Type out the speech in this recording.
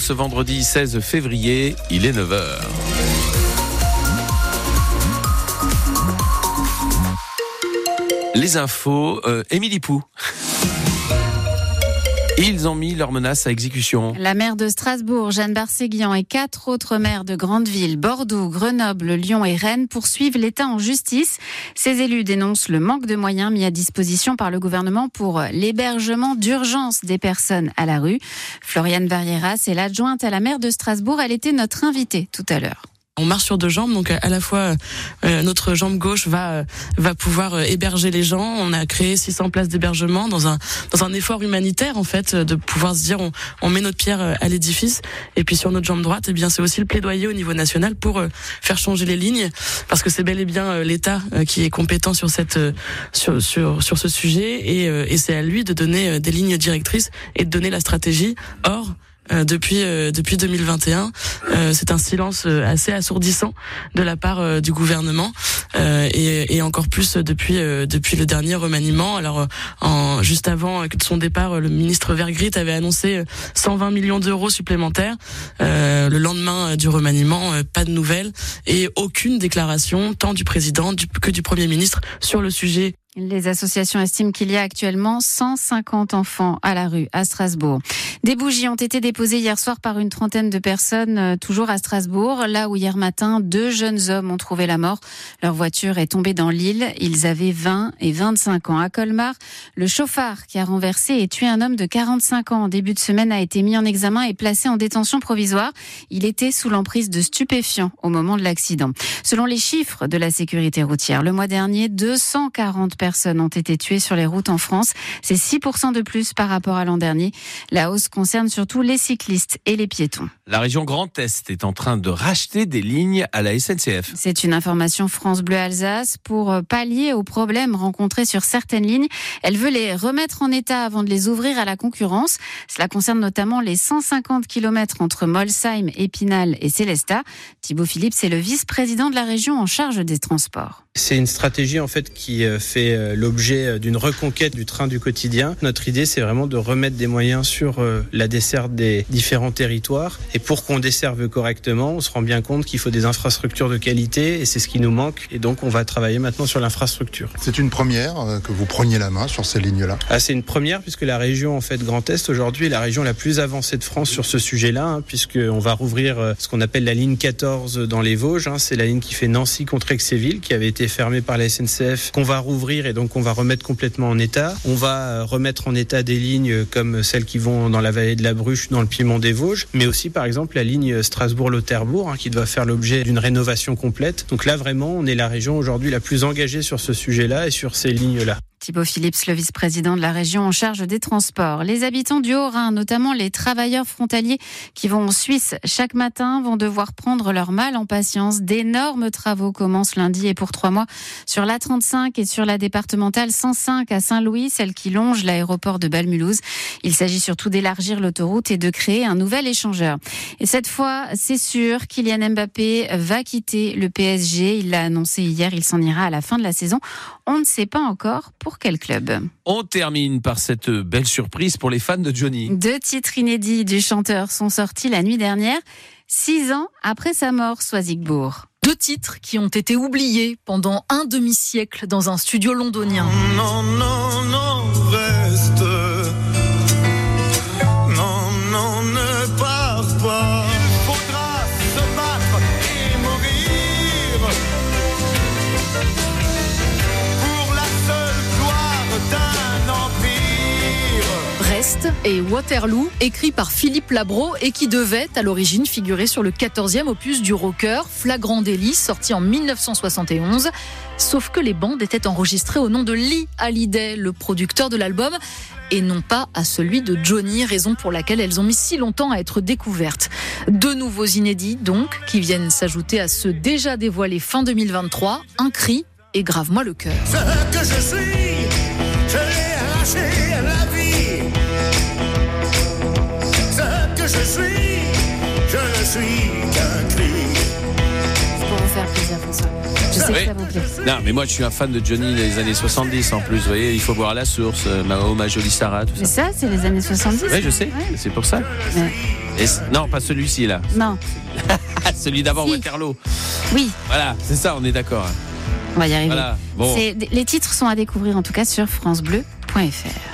Ce vendredi 16 février, il est 9h. Les infos, euh, Émilie Pou. Ils ont mis leurs menaces à exécution. La maire de Strasbourg, Jeanne Barséguian, et quatre autres maires de grandes villes, Bordeaux, Grenoble, Lyon et Rennes, poursuivent l'État en justice. Ces élus dénoncent le manque de moyens mis à disposition par le gouvernement pour l'hébergement d'urgence des personnes à la rue. Floriane Varieras est l'adjointe à la maire de Strasbourg. Elle était notre invitée tout à l'heure. On marche sur deux jambes, donc à la fois euh, notre jambe gauche va va pouvoir euh, héberger les gens. On a créé 600 places d'hébergement dans un dans un effort humanitaire en fait de pouvoir se dire on, on met notre pierre euh, à l'édifice. Et puis sur notre jambe droite, eh bien c'est aussi le plaidoyer au niveau national pour faire changer les lignes, parce que c'est bel et bien l'État qui est compétent sur cette sur sur sur ce sujet et, et c'est à lui de donner des lignes directrices et de donner la stratégie. Or euh, depuis euh, depuis 2021. Euh, c'est un silence assez assourdissant de la part du gouvernement et, et, encore plus depuis depuis le dernier remaniement. Alors en, juste avant son départ, le ministre Vergrit avait annoncé 120 millions d'euros supplémentaires. le lendemain du remaniement, pas de nouvelles et aucune déclaration tant du président que du premier ministre sur le sujet les associations estiment qu'il y a actuellement 150 enfants à la rue à Strasbourg. Des bougies ont été déposées hier soir par une trentaine de personnes, euh, toujours à Strasbourg, là où hier matin, deux jeunes hommes ont trouvé la mort. Leur voiture est tombée dans l'île. Ils avaient 20 et 25 ans. À Colmar, le chauffard qui a renversé et tué un homme de 45 ans en début de semaine a été mis en examen et placé en détention provisoire. Il était sous l'emprise de stupéfiants au moment de l'accident. Selon les chiffres de la sécurité routière, le mois dernier, 240 personnes ont été tuées sur les routes en France. C'est 6% de plus par rapport à l'an dernier. La hausse concerne surtout les cyclistes et les piétons. La région Grand Est est en train de racheter des lignes à la SNCF. C'est une information France Bleu Alsace pour pallier aux problèmes rencontrés sur certaines lignes. Elle veut les remettre en état avant de les ouvrir à la concurrence. Cela concerne notamment les 150 km entre Molsheim, Épinal et Célestat. Thibaut Philippe, c'est le vice-président de la région en charge des transports. C'est une stratégie en fait qui euh, fait euh, l'objet euh, d'une reconquête du train du quotidien. Notre idée, c'est vraiment de remettre des moyens sur la desserte des différents territoires. Et pour qu'on desserve correctement, on se rend bien compte qu'il faut des infrastructures de qualité et c'est ce qui nous manque. Et donc, on va travailler maintenant sur l'infrastructure. C'est une première que vous preniez la main sur ces lignes-là? Ah, c'est une première puisque la région en fait Grand Est aujourd'hui est la région la plus avancée de France sur ce sujet-là, hein, puisqu'on va rouvrir ce qu'on appelle la ligne 14 dans les Vosges. Hein. c'est la ligne qui fait Nancy contre Aix-et-Ville, qui avait été fermé par la SNCF qu'on va rouvrir et donc on va remettre complètement en état. On va euh, remettre en état des lignes comme celles qui vont dans la vallée de la Bruche, dans le Piémont des Vosges, mais aussi par exemple la ligne Strasbourg-Lauterbourg hein, qui doit faire l'objet d'une rénovation complète. Donc là vraiment, on est la région aujourd'hui la plus engagée sur ce sujet-là et sur ces lignes-là. Thibaut Phillips, le vice-président de la région en charge des transports. Les habitants du Haut-Rhin, notamment les travailleurs frontaliers qui vont en Suisse chaque matin, vont devoir prendre leur mal en patience. D'énormes travaux commencent lundi et pour trois mois sur l'A35 et sur la départementale 105 à Saint-Louis, celle qui longe l'aéroport de Balmulhouse. Il s'agit surtout d'élargir l'autoroute et de créer un nouvel échangeur. Et cette fois, c'est sûr, Kylian Mbappé va quitter le PSG. Il l'a annoncé hier, il s'en ira à la fin de la saison. On ne sait pas encore pour quel club On termine par cette belle surprise pour les fans de Johnny. Deux titres inédits du chanteur sont sortis la nuit dernière, six ans après sa mort, Soisigbourg. Deux titres qui ont été oubliés pendant un demi-siècle dans un studio londonien. Non, non, non, reste. Et Waterloo, écrit par Philippe Labro et qui devait à l'origine figurer sur le 14e opus du rocker Flagrant délit, sorti en 1971. Sauf que les bandes étaient enregistrées au nom de Lee Hallyday, le producteur de l'album, et non pas à celui de Johnny, raison pour laquelle elles ont mis si longtemps à être découvertes. Deux nouveaux inédits, donc, qui viennent s'ajouter à ceux déjà dévoilés fin 2023, Un cri et Grave-moi le cœur. Non, mais moi, je suis un fan de Johnny des années 70 en plus. Vous voyez, il faut boire la source, euh, ma, oh, jolie Sarah, tout Mais ça. ça, c'est les années 70. Oui, je sais, Ouais. c'est pour ça. Et non, pas celui-ci là. Non, celui d'avant, Si. Waterloo. oui, Voilà, c'est ça, on est d'accord. on va y arriver. Voilà. Bon. Les titres sont à découvrir en tout cas sur francebleu.fr.